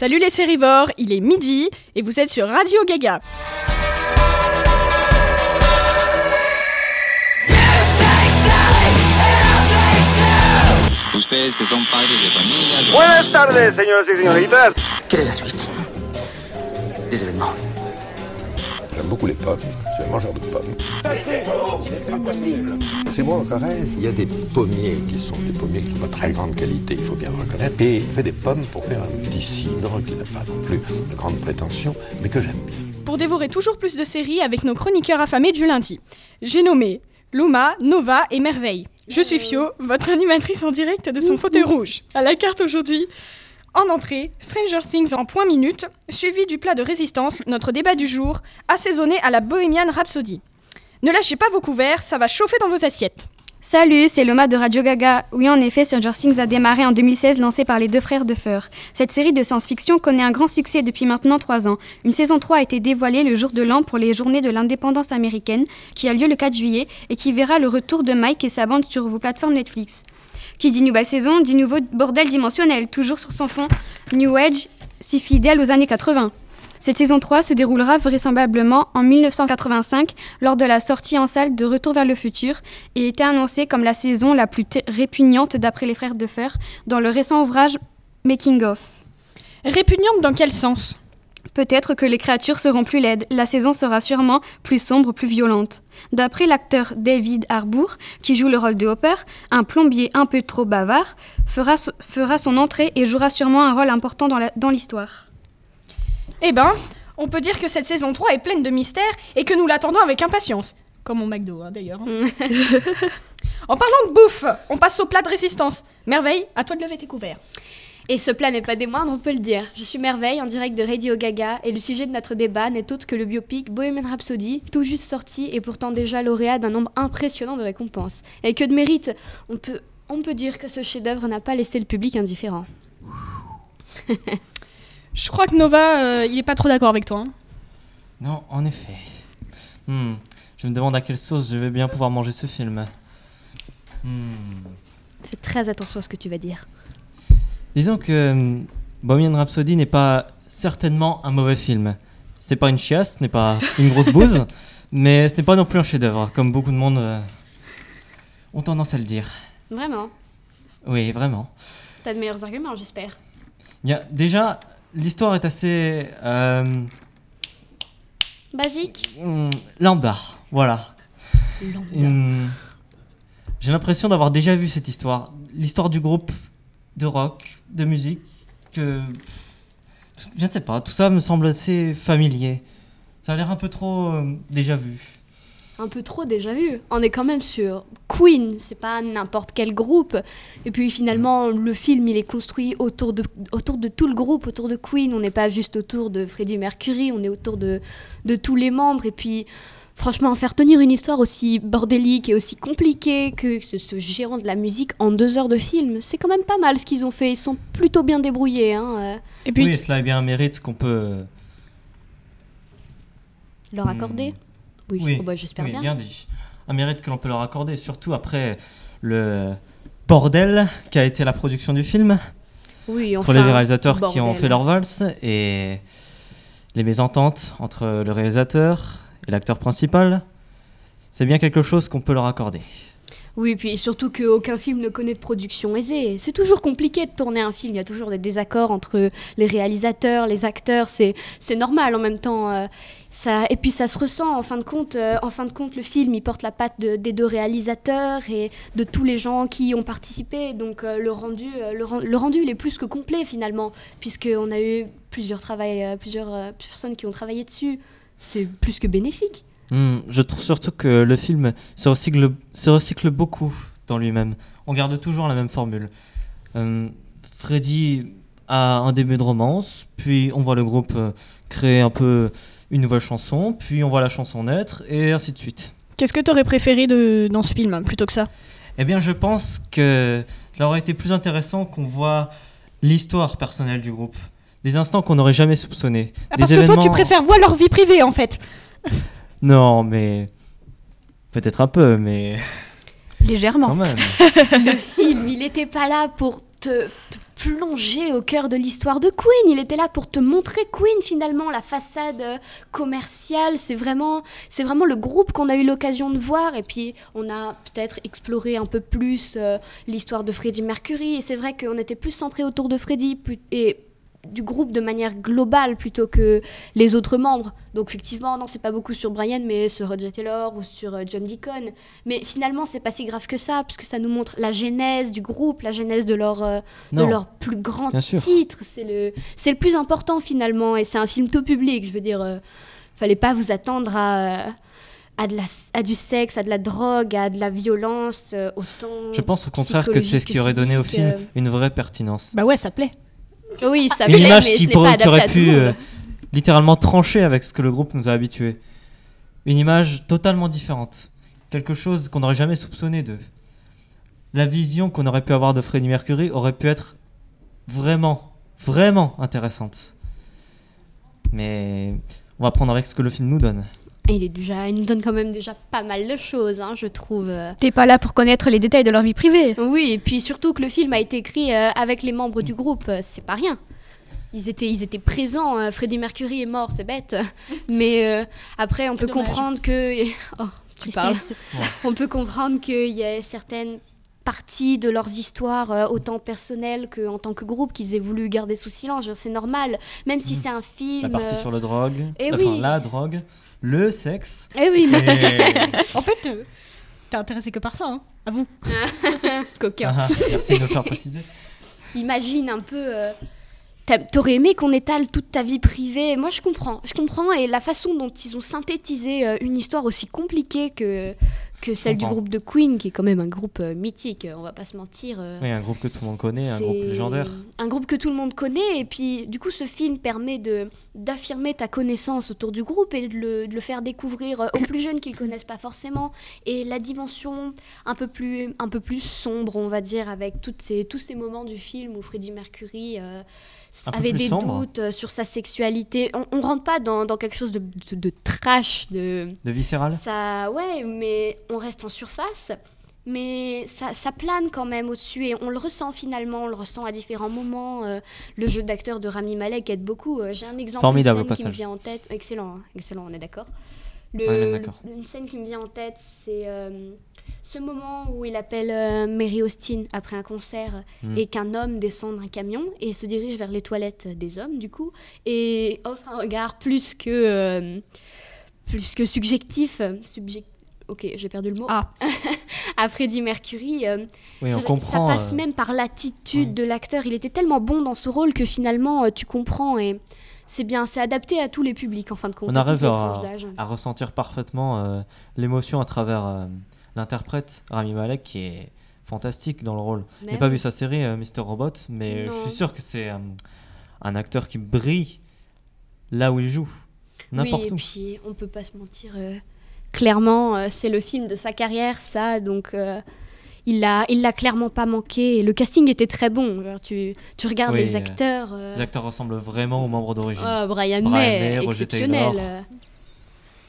Salut les sérivores, il est midi et vous êtes sur Radio Gaga. Ustedes que son padres de familia. Buenas tardes, señoras y señoritas. Quelle est la suite des événements beaucoup les pommes, je suis un mangeur de pommes. C'est moi en Corrèze, il y a des pommiers qui sont des pommiers qui sont de très grande qualité, il faut bien le reconnaître. Et il fait des pommes pour faire un petit cidre qui n'a pas non plus de grande prétention, mais que j'aime bien. Pour dévorer toujours plus de séries avec nos chroniqueurs affamés du lundi. J'ai nommé Luma, Nova et Merveille. Je suis Fio, votre animatrice en direct de son fauteuil rouge. À la carte aujourd'hui, en entrée, Stranger Things en point minute, suivi du plat de résistance, notre débat du jour, assaisonné à la Bohemian Rhapsody. Ne lâchez pas vos couverts, ça va chauffer dans vos assiettes. Salut, c'est Loma de Radio Gaga. Oui, en effet, Stranger Things a démarré en 2016, lancé par les deux frères de Fur. Cette série de science-fiction connaît un grand succès depuis maintenant trois ans. Une saison 3 a été dévoilée le jour de l'an pour les journées de l'indépendance américaine, qui a lieu le 4 juillet et qui verra le retour de Mike et sa bande sur vos plateformes Netflix. Qui dit nouvelle saison, dit nouveau bordel dimensionnel, toujours sur son fond New Age, si fidèle aux années 80. Cette saison 3 se déroulera vraisemblablement en 1985 lors de la sortie en salle de Retour vers le futur et était annoncée comme la saison la plus répugnante d'après les frères de Fer dans le récent ouvrage Making of. Répugnante dans quel sens? Peut-être que les créatures seront plus laides, la saison sera sûrement plus sombre, plus violente. D'après l'acteur David Harbour, qui joue le rôle de Hopper, un plombier un peu trop bavard fera, so- fera son entrée et jouera sûrement un rôle important dans la- dans l'histoire. Eh ben, on peut dire que cette saison 3 est pleine de mystères et que nous l'attendons avec impatience. Comme mon McDo, hein, d'ailleurs. en parlant de bouffe, on passe au plat de résistance. Merveille, à toi de lever tes couverts. Et ce plat n'est pas des moindres, on peut le dire. Je suis Merveille, en direct de Radio Gaga, et le sujet de notre débat n'est autre que le biopic Bohemian Rhapsody, tout juste sorti et pourtant déjà lauréat d'un nombre impressionnant de récompenses. Et que de mérite On peut, on peut dire que ce chef-d'œuvre n'a pas laissé le public indifférent. Je crois que Nova, euh, il est pas trop d'accord avec toi. hein. Non, en effet. Hmm, Je me demande à quelle sauce je vais bien pouvoir manger ce film. Hmm. Fais très attention à ce que tu vas dire. Disons que hum, Bohemian Rhapsody n'est pas certainement un mauvais film. C'est pas une chiasse, ce n'est pas une grosse bouse, mais ce n'est pas non plus un chef-d'œuvre, comme beaucoup de monde euh, ont tendance à le dire. Vraiment? Oui, vraiment. T'as de meilleurs arguments, j'espère. Il y a, déjà, l'histoire est assez euh, Basique? Hum, lambda, voilà. Hum, J'ai l'impression d'avoir déjà vu cette histoire. L'histoire du groupe de rock, de musique, que. Je ne sais pas, tout ça me semble assez familier. Ça a l'air un peu trop euh, déjà vu. un peu trop déjà vu. On est quand même sur Queen, c'est pas n'importe quel groupe. Et puis finalement, le film, il est construit autour de, autour de tout le groupe, autour de Queen. On n'est pas juste autour de Freddie Mercury, on est autour de, de tous les membres. Et puis, franchement, faire tenir une histoire aussi bordélique et aussi compliquée que ce, ce géant de la musique en deux heures de film, c'est quand même pas mal ce qu'ils ont fait. Ils sont plutôt bien débrouillés. Hein, euh, Et puis, oui, cela est bien un mérite qu'on peut. leur Hmm. accorder. Oui, Oui, oh bah, j'espère oui, bien. bien dit. Un mérite que l'on peut leur accorder, surtout après le bordel qu'a été la production du film. Oui, entre les enfin, réalisateurs qui ont fait leur valse et les mésententes entre le réalisateur et l'acteur principal, c'est bien quelque chose qu'on peut leur accorder. Oui, puis surtout qu'aucun film ne connaît de production aisée. C'est toujours compliqué de tourner un film. Il y a toujours des désaccords entre les réalisateurs, les acteurs. C'est, normal en même temps. euh, ça, et puis ça se ressent en fin de compte. euh, en fin de compte, le film il porte la patte de- des deux réalisateurs et de tous les gens qui y ont participé. Donc euh, le rendu, le, ren- le rendu, il est plus que complet finalement, puisqu'on a eu plusieurs travail, plusieurs personnes qui ont travaillé dessus. C'est plus que bénéfique. Hmm, je trouve surtout que le film se recycle, se recycle beaucoup dans lui-même. On garde toujours la même formule. Euh, Freddy a un début de romance, puis on voit le groupe euh, créer un peu une nouvelle chanson, puis on voit la chanson naître, et ainsi de suite. qu'est-ce que t'aurais préféré de, dans ce film plutôt que ça? Eh bien, je pense que ça aurait été plus intéressant qu'on voit l'histoire personnelle du groupe. Des instants qu'on n'aurait jamais soupçonnés. Ah, Des Parce que toi, tu préfères voir leur vie privée en fait. Non, mais. Peut-être un peu, mais. Légèrement. Quand même. le film, il n'était pas là pour te, te plongé au cœur de l'histoire de Queen. Il était là pour te montrer Queen finalement, la façade euh, commerciale. C'est vraiment, c'est vraiment le groupe qu'on a eu l'occasion de voir. Et puis on a peut-être exploré un peu plus euh, l'histoire de Freddie Mercury. Et c'est vrai qu'on était plus centré autour de Freddie et du groupe de manière globale plutôt que les autres membres. Donc effectivement, non, c'est pas beaucoup sur Brian, mais sur Roger Taylor ou sur euh, John Deacon. Mais finalement, c'est pas si grave que ça, puisque ça nous montre la genèse du groupe, la genèse de leur, euh, de leur plus grand titre. C'est le, c'est le plus important finalement, et c'est un film tout public. Je veux dire, euh, fallait pas vous attendre à, euh, à, de la, à du sexe, à de la drogue, à de la violence, euh, autant. Je pense au contraire que c'est ce qui aurait donné au film une vraie pertinence. Bah ouais, ça plaît. Oui, ça une plaît, image mais qui, ce pas aurait pu euh, littéralement trancher avec ce que le groupe nous a habitués. Une image totalement différente. Quelque chose qu'on n'aurait jamais soupçonné d'eux. La vision qu'on aurait pu avoir de Freddie Mercury aurait pu être vraiment, vraiment intéressante. Mais on va prendre avec ce que le film nous donne. Il, est déjà, il nous donne quand même déjà pas mal de choses, hein, je trouve. T'es pas là pour connaître les détails de leur vie privée. Oui, et puis surtout que le film a été écrit euh, avec les membres du groupe, euh, c'est pas rien. Ils étaient, ils étaient présents, euh, Freddie Mercury est mort, c'est bête. Mais euh, après, on peut dommage. comprendre que... Oh, tu parles. Tristesse. On peut comprendre qu'il y a certaines parties de leurs histoires, euh, autant personnelles qu'en tant que groupe, qu'ils aient voulu garder sous silence. C'est normal, même si c'est un film... La partie euh, sur le drogue, eh enfin oui. la drogue, le sexe. Eh oui, mais... et- En fait, euh, t'es intéressé que par ça, hein. À vous. Coquin. Ah, merci de me faire préciser. Imagine un peu. Euh, t'a- T'aurais aimé qu'on étale toute ta vie privée. Moi, je comprends. Je comprends. Et la façon dont ils ont synthétisé euh, une histoire aussi compliquée que, que celle du groupe de Queen, qui est quand même un groupe euh, mythique, on va pas se mentir. euh, Oui, un groupe que tout le monde connaît, un groupe légendaire. Un groupe que tout le monde connaît. Et puis, du coup, ce film permet de d'affirmer ta connaissance autour du groupe et de le, de le faire découvrir euh, aux plus jeunes qui le connaissent pas forcément. Et la dimension un peu plus, un peu plus sombre, on va dire, avec toutes ces, tous ces moments du film où Freddie Mercury euh, avait des sombre. doutes euh, sur sa sexualité. On, on rentre pas dans, dans quelque chose de, de, de trash, de, De viscéral ça, ouais, mais on reste en surface. Mais ça, ça plane quand même au-dessus et on le ressent finalement, on le ressent à différents moments. euh, le jeu d'acteur de Rami Malek aide beaucoup. euh, J'ai un exemple Formidable, scène qui me vient en tête. Excellent, hein, excellent, on est d'accord. Le- une scène qui me vient en tête, c'est euh, ce moment où il appelle euh, Mary Austin après un concert Hmm. et qu'un homme descend d'un camion et se dirige vers les toilettes des hommes, du coup, et offre un regard plus que, euh, plus que subjectif. subjec- Ok, j'ai perdu le mot. Ah. à Freddie Mercury. euh, Oui, on ça comprend. passe euh, même par l'attitude oui. de l'acteur. Il était tellement bon dans ce rôle que finalement, euh, tu comprends et c'est bien, c'est adapté à tous les publics en fin de compte. On arrive à- ressentir parfaitement euh, l'émotion à travers euh, l'interprète Rami Malek qui est fantastique dans le rôle. Je n'ai pas vu sa série euh, Mr. Robot, mais Non. je suis sûr que c'est un acteur qui brille là où il joue. N'importe oui, et où. puis on peut pas se mentir. clairement, c'est le film de sa carrière, ça. Donc, il l'a, il l'a clairement pas manqué. Le casting était très bon. Genre, tu, tu regardes Oui, les acteurs. euh, Les acteurs ressemblent vraiment aux membres d'origine. oh, Brian, Brian May, May, exceptionnel.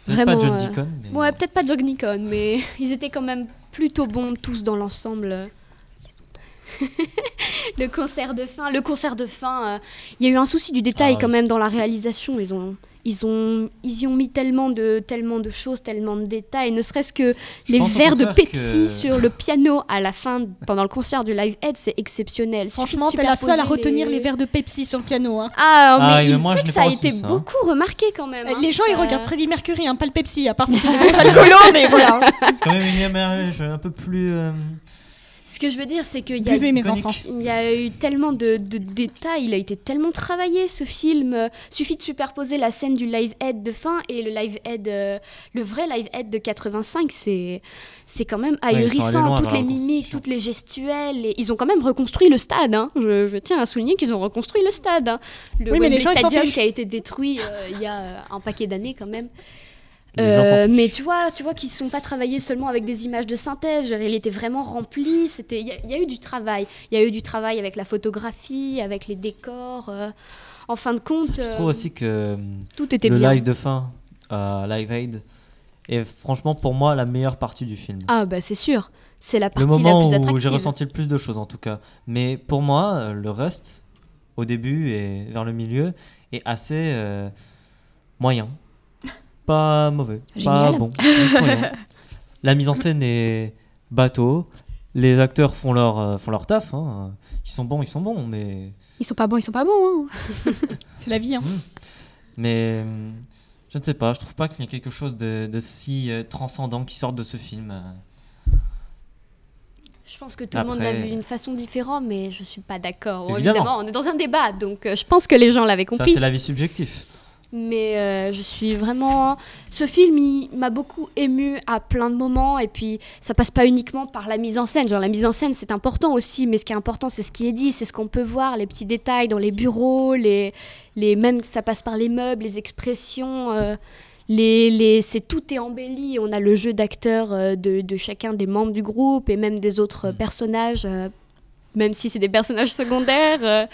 Peut-être pas John euh, Deacon, mais Ouais, peut-être pas John Deacon, mais ils étaient quand même plutôt bons tous dans l'ensemble. le concert de fin, le concert de fin, euh, il y a eu un souci du détail Ah quand oui. même dans la réalisation. Ils ont, ils ont, ils y ont mis tellement de, tellement de choses, tellement de détails. Ne serait-ce que Je les verres de Pepsi que- sur le piano à la fin, pendant le concert du Live Aid, c'est exceptionnel. Franchement, t'es la seule à retenir les... verres de Pepsi sur le piano. Hein. Ah, mais Ah, mais il moi, sait je que ça a été ça, hein. beaucoup remarqué quand même. hein, les gens, ils regardent Freddie Mercury, hein, pas le Pepsi, à part si c'est des mais voilà. c'est quand même une image un peu plus. euh, que je veux dire, c'est qu'il y a Buvez, mes iconique. enfants. Il y a eu tellement de, de détails, il a été tellement travaillé ce film. Suffit de superposer la scène du live aid de fin et le live aid, euh, le vrai live aid de 85, c'est c'est quand même ahurissant. toutes les mimiques, toutes les gestuelles. et ils ont quand même reconstruit le stade. hein. Je, je tiens à souligner qu'ils ont reconstruit le stade. hein. Le Oui, Wembley Stadium qui a été détruit euh, il y a un paquet d'années quand même. Euh, mais tu vois, tu vois qu'ils ne sont pas travaillés seulement avec des images de synthèse. Il était vraiment rempli. C'était, il y, a- il y a eu du travail. Il y a eu du travail avec la photographie, avec les décors. euh. en fin de compte, Je euh, trouve aussi que tout était le bien. live de fin, Live Aid, est franchement pour moi la meilleure partie du film. Ah bah c'est sûr, C'est la le partie moment la plus où attractive. j'ai ressenti le plus de choses en tout cas. Mais pour moi, le reste, au début et vers le milieu, est assez moyen. Pas mauvais. Pas bon. La mise en scène est bateau. Les acteurs font leur, euh, font leur taf. hein. Ils sont bons, ils sont bons, mais. Ils sont pas bons, ils sont pas bons. hein. C'est la vie, hein. Mais hum, je ne sais pas, je trouve pas qu'il y ait quelque chose de, de si euh, transcendant qui sorte de ce film. euh. Je pense que tout le monde l'a vu d'une façon différente, mais je suis pas d'accord. Évidemment. Évidemment, on est dans un débat, donc euh, je pense que les gens l'avaient Ça, compris. c'est l'avis subjectif. Mais euh, je suis vraiment. Ce film, il m'a beaucoup ému à plein de moments. Et puis, ça passe pas uniquement par la mise en scène. Genre, la mise en scène, c'est important aussi. Mais ce qui est important, c'est ce qui est dit, c'est ce qu'on peut voir, les petits détails dans les bureaux, les, les même ça passe par les meubles, les expressions. euh, les, les, c'est tout est embelli. On a le jeu d'acteurs euh, de, de chacun des membres du groupe et même des autres Mm. personnages, euh, même si c'est des personnages secondaires.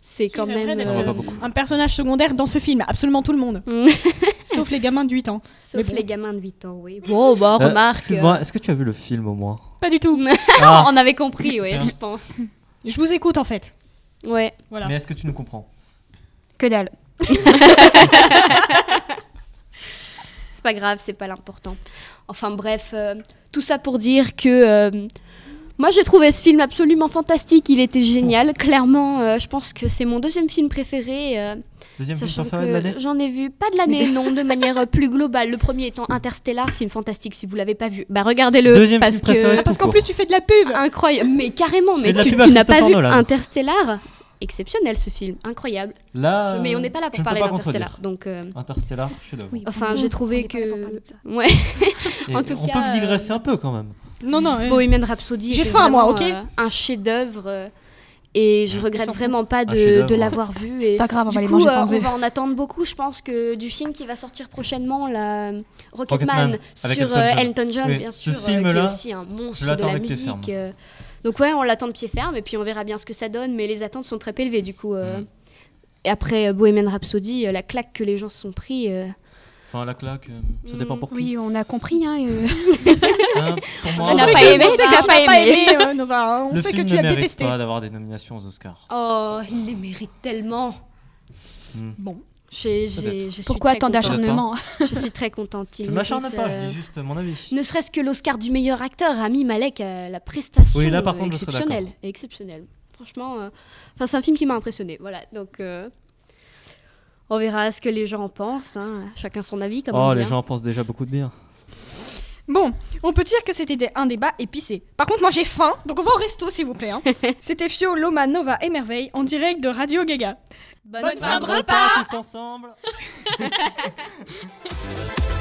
Euh, c'est quand même. euh. Un personnage secondaire dans ce film, absolument tout le monde. Mm. Sauf les gamins de 8 ans. Sauf bon. les gamins de 8 ans, oui. Bon, bah, Euh, remarque. Excuse-moi, est-ce que tu as vu le film au moins? Pas du tout. Ah, On avait compris, oui, je pense. Je vous écoute en fait. Ouais. Voilà. Mais est-ce que tu nous comprends? Que dalle. C'est pas grave, c'est pas l'important. Enfin bref, euh, tout ça pour dire que euh, moi j'ai trouvé ce film absolument fantastique, il était génial. Clairement, euh, je pense que c'est mon deuxième film préféré. euh, Deuxième film préféré de l'année j'en ai vu pas de l'année, non, de manière euh, plus globale. Le premier étant Interstellar, film fantastique. Si vous l'avez pas vu, bah regardez-le Deuxième parce film préféré que Parce qu'en plus tu fais de la pub. incroyable. Mais carrément, mais tu, n'as pas vu Nolan. Interstellar? Exceptionnel ce film, incroyable. Là, mais on n'est pas là pour parler d'Interstellar, donc. euh, Interstellar, chef-d'œuvre. Oui. Enfin, j'ai trouvé que. Ouais. En tout on cas, peut euh, digresser un peu quand même. Non, non. euh, Bohemian Rhapsody J'ai faim, moi, ok euh, un chef-d'œuvre euh, et je On regrette vraiment pas de, ouais. l'avoir vu. Et Pas grave, on du va les coup, euh, on va en attendre beaucoup, je pense que du film qui va sortir prochainement, la Rocketman, sur Elton John. Elton John, Oui, bien sûr, qui est aussi un monstre de la musique. donc ouais, on l'attend de pied ferme et puis on verra bien ce que ça donne, mais les attentes sont très élevées du coup. euh. Mm. Et après Bohemian Rhapsody, la claque que les gens se sont pris. euh, Enfin, la claque, euh, ça dépend Mm, pour qui. Oui, on a compris. Hein, euh. Hein, pour moi, Tu on n'as pas aimé, on c'est sait que que t'as pas aimé. euh, Nova. hein. On le sait que film tu ne as mérite détesté. pas d'avoir des nominations aux Oscars. Oh, il les mérite tellement. Hmm. Bon. Je Pourquoi tant d'acharnement Je suis très contente. il Je ne m'acharne pas, euh, je dis juste mon avis. Ne serait-ce que l'Oscar du meilleur acteur, Rami Malek, euh, la prestation Oui, là, par euh, contre, exceptionnelle. Exceptionnelle. Franchement, euh, enfin, c'est un film qui m'a impressionné. Voilà, donc euh, on verra ce que les gens en pensent. hein. Chacun son avis, comme on Oh, dit. les hein. gens pensent déjà beaucoup de bien. Bon, on peut dire que c'était un débat épicé. Par contre, moi j'ai faim, donc on va au resto s'il vous plaît. hein. c'était Fio, Loma, Nova et Merveille en direct de Radio Gaga. Bonne Bonne fin de fin de repas tous ensemble